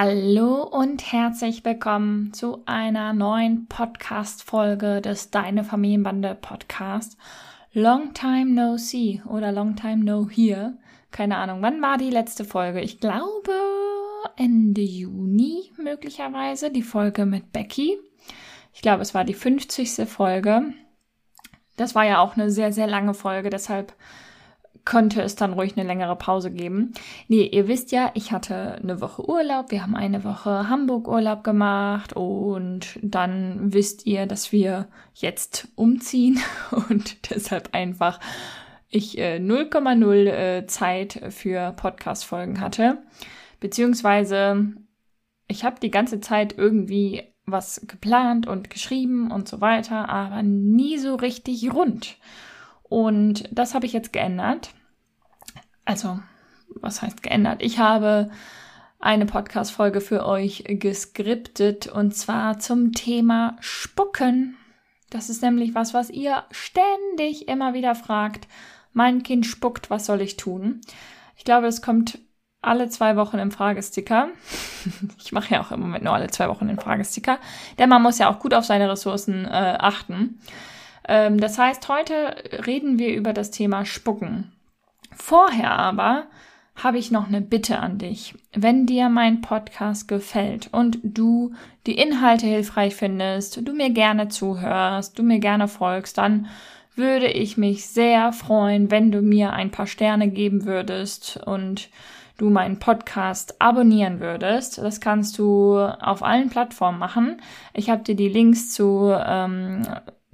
Hallo und herzlich willkommen zu einer neuen Podcast-Folge des Deine Familienbande Podcast. Long time no see oder long time no hear. Keine Ahnung, wann war die letzte Folge? Ich glaube Ende Juni möglicherweise, die Folge mit Becky. Ich glaube, es war die 50. Folge. Das war ja auch eine sehr, sehr lange Folge, deshalb könnte es dann ruhig eine längere Pause geben. Nee, ihr wisst ja, ich hatte eine Woche Urlaub. Wir haben eine Woche Hamburg Urlaub gemacht und dann wisst ihr, dass wir jetzt umziehen und deshalb einfach ich 0,0 äh, äh, Zeit für Podcast-Folgen hatte. Beziehungsweise ich habe die ganze Zeit irgendwie was geplant und geschrieben und so weiter, aber nie so richtig rund. Und das habe ich jetzt geändert also was heißt geändert? Ich habe eine Podcast-Folge für euch geskriptet und zwar zum Thema Spucken. Das ist nämlich was, was ihr ständig immer wieder fragt. Mein Kind spuckt, was soll ich tun? Ich glaube, es kommt alle zwei Wochen im Fragesticker. ich mache ja auch im Moment nur alle zwei Wochen den Fragesticker. Denn man muss ja auch gut auf seine Ressourcen äh, achten. Ähm, das heißt, heute reden wir über das Thema Spucken. Vorher aber habe ich noch eine Bitte an dich. Wenn dir mein Podcast gefällt und du die Inhalte hilfreich findest, du mir gerne zuhörst, du mir gerne folgst, dann würde ich mich sehr freuen, wenn du mir ein paar Sterne geben würdest und du meinen Podcast abonnieren würdest. Das kannst du auf allen Plattformen machen. Ich habe dir die Links zu ähm,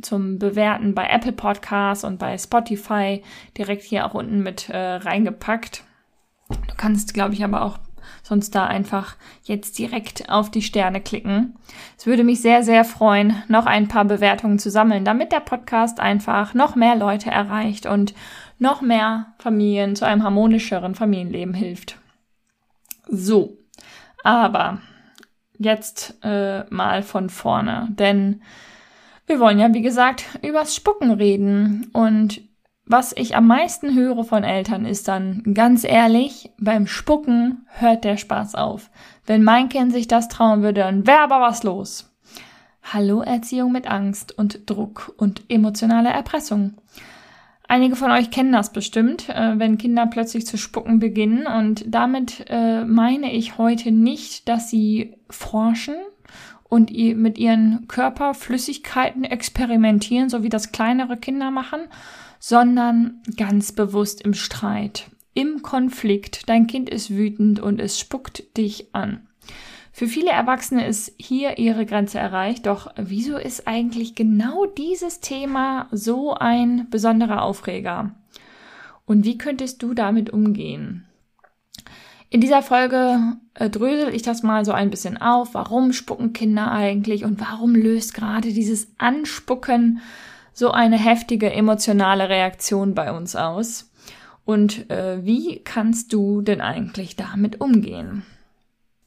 zum Bewerten bei Apple Podcasts und bei Spotify direkt hier auch unten mit äh, reingepackt. Du kannst, glaube ich, aber auch sonst da einfach jetzt direkt auf die Sterne klicken. Es würde mich sehr, sehr freuen, noch ein paar Bewertungen zu sammeln, damit der Podcast einfach noch mehr Leute erreicht und noch mehr Familien zu einem harmonischeren Familienleben hilft. So, aber jetzt äh, mal von vorne, denn wir wollen ja, wie gesagt, übers Spucken reden. Und was ich am meisten höre von Eltern ist dann, ganz ehrlich, beim Spucken hört der Spaß auf. Wenn mein Kind sich das trauen würde, dann wäre aber was los. Hallo Erziehung mit Angst und Druck und emotionaler Erpressung. Einige von euch kennen das bestimmt, äh, wenn Kinder plötzlich zu spucken beginnen. Und damit äh, meine ich heute nicht, dass sie forschen und mit ihren Körperflüssigkeiten experimentieren, so wie das kleinere Kinder machen, sondern ganz bewusst im Streit, im Konflikt. Dein Kind ist wütend und es spuckt dich an. Für viele Erwachsene ist hier ihre Grenze erreicht, doch wieso ist eigentlich genau dieses Thema so ein besonderer Aufreger? Und wie könntest du damit umgehen? In dieser Folge äh, drösel ich das mal so ein bisschen auf. Warum spucken Kinder eigentlich und warum löst gerade dieses Anspucken so eine heftige emotionale Reaktion bei uns aus? Und äh, wie kannst du denn eigentlich damit umgehen?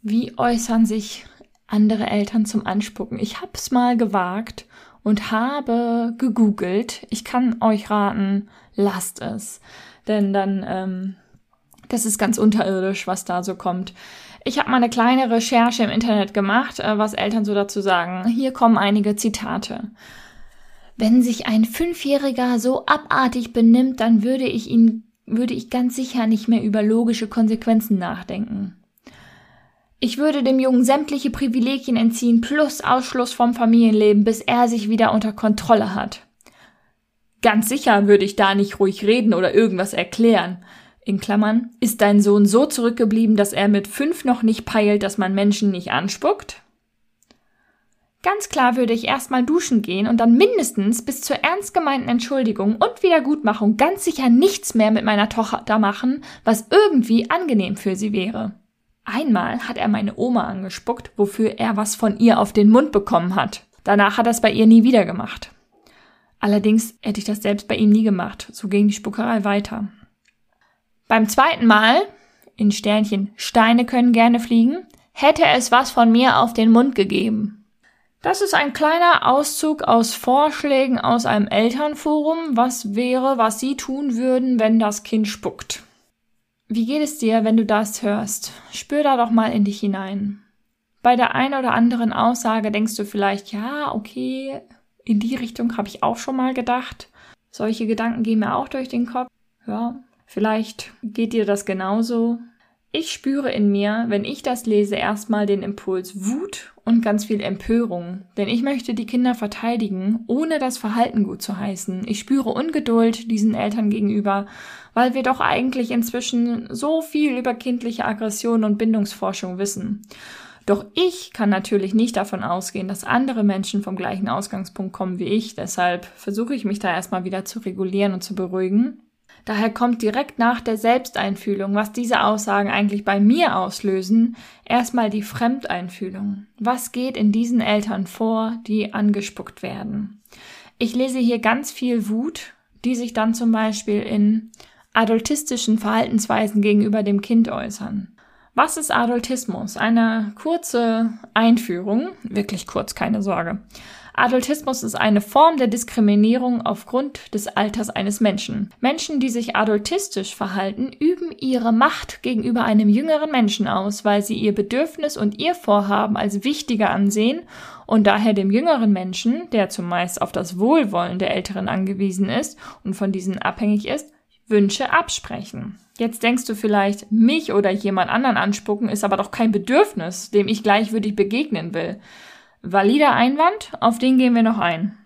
Wie äußern sich andere Eltern zum Anspucken? Ich hab's mal gewagt und habe gegoogelt. Ich kann euch raten, lasst es. Denn dann ähm, das ist ganz unterirdisch, was da so kommt. Ich habe mal eine kleine Recherche im Internet gemacht, äh, was Eltern so dazu sagen. Hier kommen einige Zitate. Wenn sich ein Fünfjähriger so abartig benimmt, dann würde ich ihn, würde ich ganz sicher nicht mehr über logische Konsequenzen nachdenken. Ich würde dem Jungen sämtliche Privilegien entziehen plus Ausschluss vom Familienleben, bis er sich wieder unter Kontrolle hat. Ganz sicher würde ich da nicht ruhig reden oder irgendwas erklären in Klammern, ist dein Sohn so zurückgeblieben, dass er mit fünf noch nicht peilt, dass man Menschen nicht anspuckt? Ganz klar würde ich erstmal duschen gehen und dann mindestens bis zur ernst gemeinten Entschuldigung und Wiedergutmachung ganz sicher nichts mehr mit meiner Tochter machen, was irgendwie angenehm für sie wäre. Einmal hat er meine Oma angespuckt, wofür er was von ihr auf den Mund bekommen hat. Danach hat er es bei ihr nie wieder gemacht. Allerdings hätte ich das selbst bei ihm nie gemacht. So ging die Spuckerei weiter. Beim zweiten Mal, in Sternchen, Steine können gerne fliegen, hätte es was von mir auf den Mund gegeben. Das ist ein kleiner Auszug aus Vorschlägen aus einem Elternforum, was wäre, was Sie tun würden, wenn das Kind spuckt. Wie geht es dir, wenn du das hörst? Spür da doch mal in dich hinein. Bei der einen oder anderen Aussage denkst du vielleicht, ja, okay, in die Richtung habe ich auch schon mal gedacht. Solche Gedanken gehen mir auch durch den Kopf. Ja, vielleicht geht dir das genauso. Ich spüre in mir, wenn ich das lese, erstmal den Impuls Wut und ganz viel Empörung. Denn ich möchte die Kinder verteidigen, ohne das Verhalten gut zu heißen. Ich spüre Ungeduld diesen Eltern gegenüber, weil wir doch eigentlich inzwischen so viel über kindliche Aggression und Bindungsforschung wissen. Doch ich kann natürlich nicht davon ausgehen, dass andere Menschen vom gleichen Ausgangspunkt kommen wie ich. Deshalb versuche ich mich da erstmal wieder zu regulieren und zu beruhigen. Daher kommt direkt nach der Selbsteinfühlung, was diese Aussagen eigentlich bei mir auslösen, erstmal die Fremdeinfühlung. Was geht in diesen Eltern vor, die angespuckt werden? Ich lese hier ganz viel Wut, die sich dann zum Beispiel in adultistischen Verhaltensweisen gegenüber dem Kind äußern. Was ist Adultismus? Eine kurze Einführung, wirklich kurz, keine Sorge. Adultismus ist eine Form der Diskriminierung aufgrund des Alters eines Menschen. Menschen, die sich adultistisch verhalten, üben ihre Macht gegenüber einem jüngeren Menschen aus, weil sie ihr Bedürfnis und ihr Vorhaben als wichtiger ansehen und daher dem jüngeren Menschen, der zumeist auf das Wohlwollen der Älteren angewiesen ist und von diesen abhängig ist, Wünsche absprechen. Jetzt denkst du vielleicht, mich oder jemand anderen anspucken ist aber doch kein Bedürfnis, dem ich gleichwürdig begegnen will. Valider Einwand, auf den gehen wir noch ein.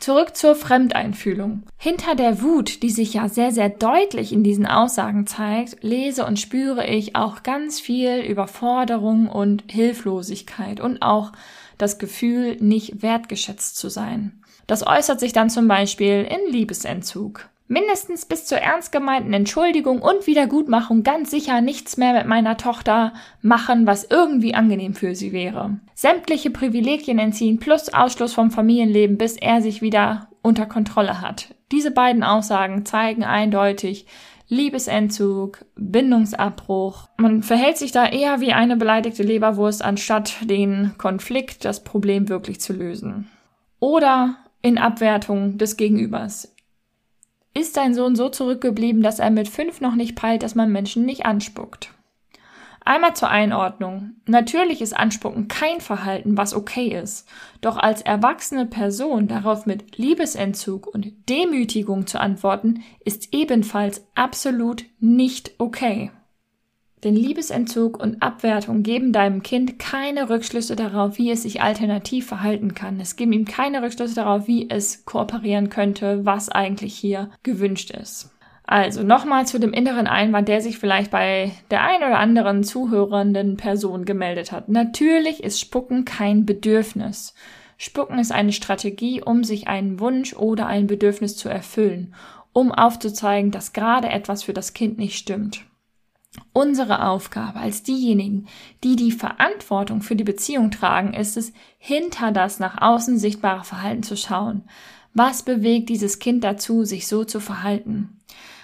Zurück zur Fremdeinfühlung. Hinter der Wut, die sich ja sehr, sehr deutlich in diesen Aussagen zeigt, lese und spüre ich auch ganz viel Überforderung und Hilflosigkeit und auch das Gefühl, nicht wertgeschätzt zu sein. Das äußert sich dann zum Beispiel in Liebesentzug mindestens bis zur ernst gemeinten Entschuldigung und Wiedergutmachung ganz sicher nichts mehr mit meiner Tochter machen, was irgendwie angenehm für sie wäre. Sämtliche Privilegien entziehen plus Ausschluss vom Familienleben, bis er sich wieder unter Kontrolle hat. Diese beiden Aussagen zeigen eindeutig, Liebesentzug, Bindungsabbruch. Man verhält sich da eher wie eine beleidigte Leberwurst, anstatt den Konflikt, das Problem wirklich zu lösen. Oder in Abwertung des Gegenübers ist dein Sohn so zurückgeblieben, dass er mit fünf noch nicht peilt, dass man Menschen nicht anspuckt. Einmal zur Einordnung. Natürlich ist Anspucken kein Verhalten, was okay ist. Doch als erwachsene Person darauf mit Liebesentzug und Demütigung zu antworten, ist ebenfalls absolut nicht okay. Denn Liebesentzug und Abwertung geben deinem Kind keine Rückschlüsse darauf, wie es sich alternativ verhalten kann. Es geben ihm keine Rückschlüsse darauf, wie es kooperieren könnte, was eigentlich hier gewünscht ist. Also nochmal zu dem inneren Einwand, der sich vielleicht bei der ein oder anderen zuhörenden Person gemeldet hat. Natürlich ist Spucken kein Bedürfnis. Spucken ist eine Strategie, um sich einen Wunsch oder ein Bedürfnis zu erfüllen, um aufzuzeigen, dass gerade etwas für das Kind nicht stimmt. Unsere Aufgabe als diejenigen, die die Verantwortung für die Beziehung tragen, ist es, hinter das nach außen sichtbare Verhalten zu schauen. Was bewegt dieses Kind dazu, sich so zu verhalten?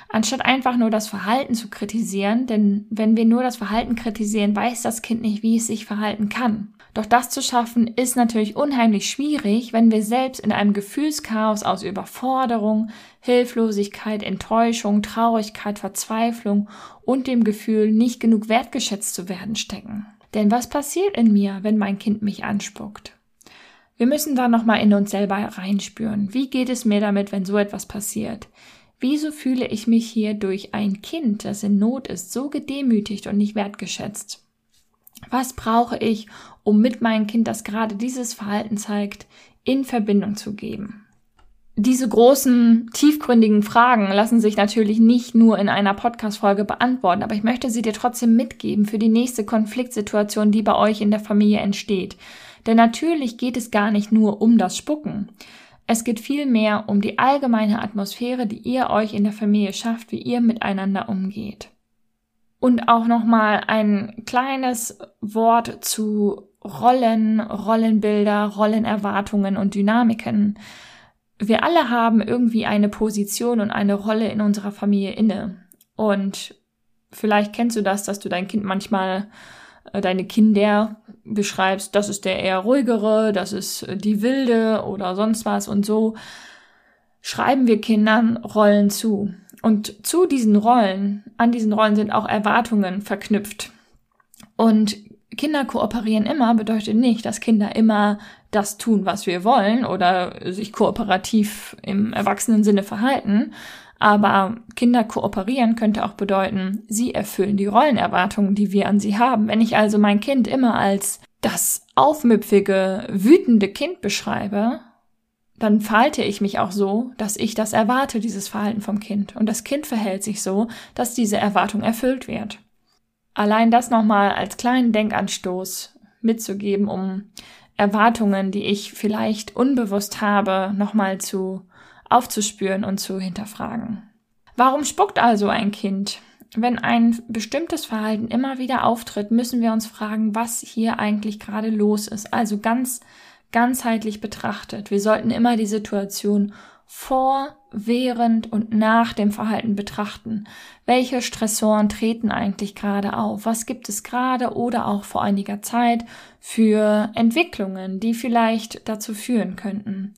Anstatt einfach nur das Verhalten zu kritisieren, denn wenn wir nur das Verhalten kritisieren, weiß das Kind nicht, wie es sich verhalten kann. Doch das zu schaffen ist natürlich unheimlich schwierig, wenn wir selbst in einem Gefühlschaos aus Überforderung, Hilflosigkeit, Enttäuschung, Traurigkeit, Verzweiflung und dem Gefühl, nicht genug wertgeschätzt zu werden stecken. Denn was passiert in mir, wenn mein Kind mich anspuckt? Wir müssen da nochmal in uns selber reinspüren. Wie geht es mir damit, wenn so etwas passiert? Wieso fühle ich mich hier durch ein Kind, das in Not ist, so gedemütigt und nicht wertgeschätzt? Was brauche ich, um mit meinem Kind, das gerade dieses Verhalten zeigt, in Verbindung zu geben? Diese großen, tiefgründigen Fragen lassen sich natürlich nicht nur in einer Podcast-Folge beantworten, aber ich möchte sie dir trotzdem mitgeben für die nächste Konfliktsituation, die bei euch in der Familie entsteht. Denn natürlich geht es gar nicht nur um das Spucken. Es geht vielmehr um die allgemeine Atmosphäre, die ihr euch in der Familie schafft, wie ihr miteinander umgeht. Und auch nochmal ein kleines Wort zu Rollen, Rollenbilder, Rollenerwartungen und Dynamiken. Wir alle haben irgendwie eine Position und eine Rolle in unserer Familie inne. Und vielleicht kennst du das, dass du dein Kind manchmal, äh, deine Kinder beschreibst, das ist der eher ruhigere, das ist die wilde oder sonst was und so schreiben wir Kindern Rollen zu. Und zu diesen Rollen, an diesen Rollen sind auch Erwartungen verknüpft. Und Kinder kooperieren immer bedeutet nicht, dass Kinder immer das tun, was wir wollen oder sich kooperativ im erwachsenen Sinne verhalten. Aber Kinder kooperieren könnte auch bedeuten, sie erfüllen die Rollenerwartungen, die wir an sie haben. Wenn ich also mein Kind immer als das aufmüpfige, wütende Kind beschreibe, dann verhalte ich mich auch so, dass ich das erwarte, dieses Verhalten vom Kind. Und das Kind verhält sich so, dass diese Erwartung erfüllt wird. Allein das nochmal als kleinen Denkanstoß mitzugeben, um Erwartungen, die ich vielleicht unbewusst habe, nochmal zu aufzuspüren und zu hinterfragen. Warum spuckt also ein Kind? Wenn ein bestimmtes Verhalten immer wieder auftritt, müssen wir uns fragen, was hier eigentlich gerade los ist. Also ganz ganzheitlich betrachtet. Wir sollten immer die Situation vor, während und nach dem Verhalten betrachten. Welche Stressoren treten eigentlich gerade auf? Was gibt es gerade oder auch vor einiger Zeit für Entwicklungen, die vielleicht dazu führen könnten?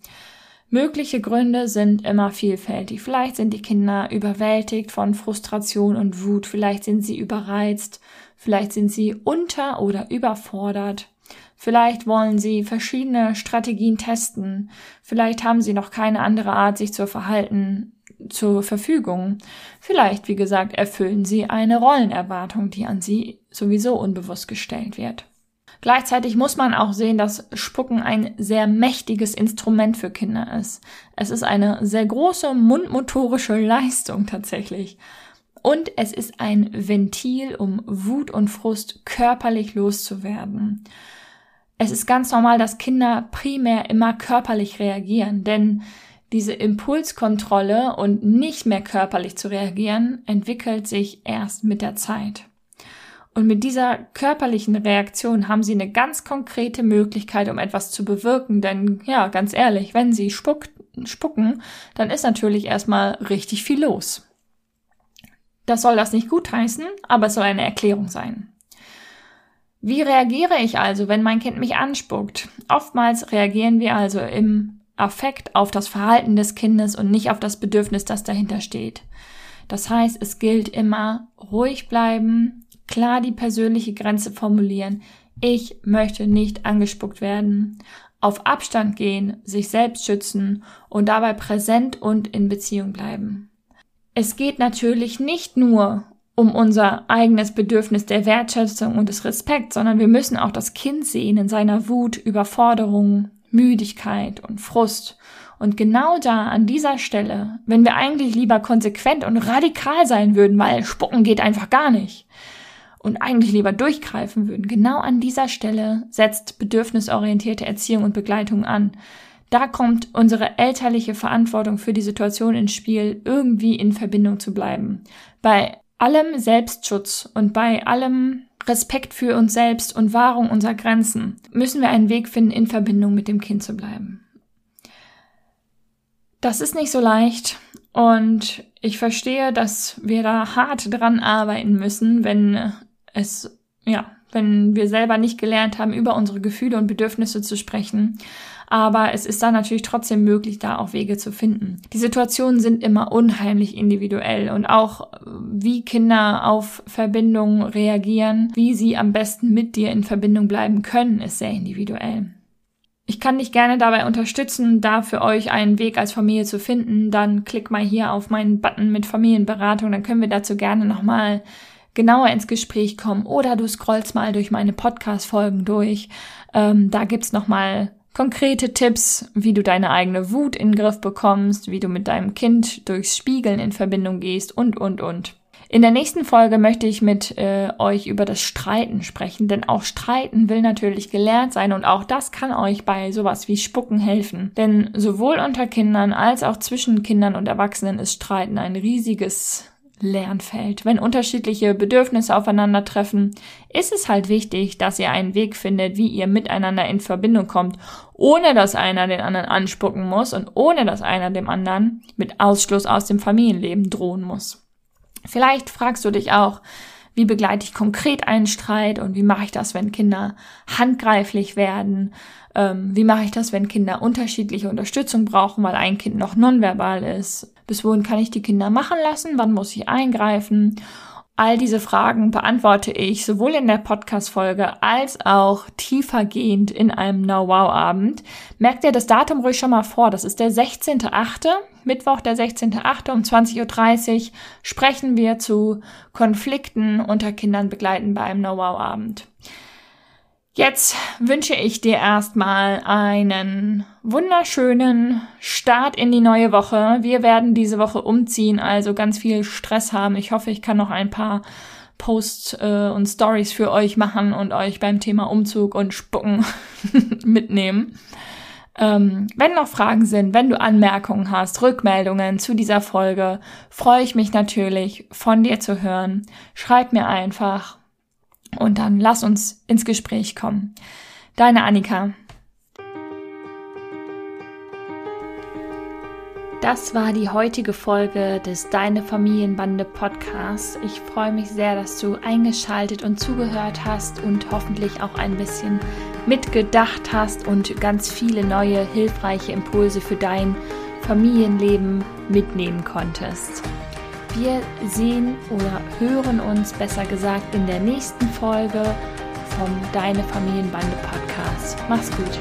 Mögliche Gründe sind immer vielfältig. Vielleicht sind die Kinder überwältigt von Frustration und Wut, vielleicht sind sie überreizt, vielleicht sind sie unter- oder überfordert. Vielleicht wollen Sie verschiedene Strategien testen. Vielleicht haben Sie noch keine andere Art, sich zu verhalten zur Verfügung. Vielleicht, wie gesagt, erfüllen Sie eine Rollenerwartung, die an Sie sowieso unbewusst gestellt wird. Gleichzeitig muss man auch sehen, dass Spucken ein sehr mächtiges Instrument für Kinder ist. Es ist eine sehr große mundmotorische Leistung tatsächlich. Und es ist ein Ventil, um Wut und Frust körperlich loszuwerden. Es ist ganz normal, dass Kinder primär immer körperlich reagieren, denn diese Impulskontrolle und nicht mehr körperlich zu reagieren entwickelt sich erst mit der Zeit. Und mit dieser körperlichen Reaktion haben sie eine ganz konkrete Möglichkeit, um etwas zu bewirken. Denn ja, ganz ehrlich, wenn sie spuckt, spucken, dann ist natürlich erstmal richtig viel los. Das soll das nicht gutheißen, aber es soll eine Erklärung sein. Wie reagiere ich also, wenn mein Kind mich anspuckt? Oftmals reagieren wir also im Affekt auf das Verhalten des Kindes und nicht auf das Bedürfnis, das dahinter steht. Das heißt, es gilt immer ruhig bleiben, klar die persönliche Grenze formulieren. Ich möchte nicht angespuckt werden. Auf Abstand gehen, sich selbst schützen und dabei präsent und in Beziehung bleiben. Es geht natürlich nicht nur um unser eigenes Bedürfnis der Wertschätzung und des Respekts, sondern wir müssen auch das Kind sehen in seiner Wut, Überforderung, Müdigkeit und Frust. Und genau da, an dieser Stelle, wenn wir eigentlich lieber konsequent und radikal sein würden, weil Spucken geht einfach gar nicht, und eigentlich lieber durchgreifen würden, genau an dieser Stelle setzt bedürfnisorientierte Erziehung und Begleitung an. Da kommt unsere elterliche Verantwortung für die Situation ins Spiel, irgendwie in Verbindung zu bleiben. Bei allem Selbstschutz und bei allem Respekt für uns selbst und Wahrung unserer Grenzen müssen wir einen Weg finden, in Verbindung mit dem Kind zu bleiben. Das ist nicht so leicht und ich verstehe, dass wir da hart dran arbeiten müssen, wenn es, ja, wenn wir selber nicht gelernt haben, über unsere Gefühle und Bedürfnisse zu sprechen aber es ist dann natürlich trotzdem möglich, da auch Wege zu finden. Die Situationen sind immer unheimlich individuell und auch wie Kinder auf Verbindungen reagieren, wie sie am besten mit dir in Verbindung bleiben können, ist sehr individuell. Ich kann dich gerne dabei unterstützen, da für euch einen Weg als Familie zu finden. Dann klick mal hier auf meinen Button mit Familienberatung, dann können wir dazu gerne nochmal genauer ins Gespräch kommen. Oder du scrollst mal durch meine Podcast-Folgen durch. Ähm, da gibt's nochmal konkrete Tipps, wie du deine eigene Wut in den Griff bekommst, wie du mit deinem Kind durchs Spiegeln in Verbindung gehst und, und, und. In der nächsten Folge möchte ich mit äh, euch über das Streiten sprechen, denn auch Streiten will natürlich gelernt sein und auch das kann euch bei sowas wie Spucken helfen. Denn sowohl unter Kindern als auch zwischen Kindern und Erwachsenen ist Streiten ein riesiges Lernfeld. Wenn unterschiedliche Bedürfnisse aufeinandertreffen, ist es halt wichtig, dass ihr einen Weg findet, wie ihr miteinander in Verbindung kommt, ohne dass einer den anderen anspucken muss und ohne dass einer dem anderen mit Ausschluss aus dem Familienleben drohen muss. Vielleicht fragst du dich auch, wie begleite ich konkret einen Streit und wie mache ich das, wenn Kinder handgreiflich werden? Ähm, wie mache ich das, wenn Kinder unterschiedliche Unterstützung brauchen, weil ein Kind noch nonverbal ist? Bis wohin kann ich die Kinder machen lassen? Wann muss ich eingreifen? All diese Fragen beantworte ich sowohl in der Podcast-Folge als auch tiefergehend in einem Know-Wow-Abend. Merkt ihr das Datum ruhig schon mal vor. Das ist der 16.8., Mittwoch, der 16.8. um 20.30 Uhr sprechen wir zu Konflikten unter Kindern begleiten bei einem Know-Wow-Abend. Jetzt wünsche ich dir erstmal einen wunderschönen Start in die neue Woche. Wir werden diese Woche umziehen, also ganz viel Stress haben. Ich hoffe, ich kann noch ein paar Posts äh, und Stories für euch machen und euch beim Thema Umzug und Spucken mitnehmen. Ähm, wenn noch Fragen sind, wenn du Anmerkungen hast, Rückmeldungen zu dieser Folge, freue ich mich natürlich, von dir zu hören. Schreib mir einfach und dann lass uns ins Gespräch kommen. Deine Annika. Das war die heutige Folge des Deine Familienbande Podcasts. Ich freue mich sehr, dass du eingeschaltet und zugehört hast und hoffentlich auch ein bisschen mitgedacht hast und ganz viele neue hilfreiche Impulse für dein Familienleben mitnehmen konntest. Wir sehen oder hören uns besser gesagt in der nächsten Folge vom Deine Familienbande Podcast. Mach's gut.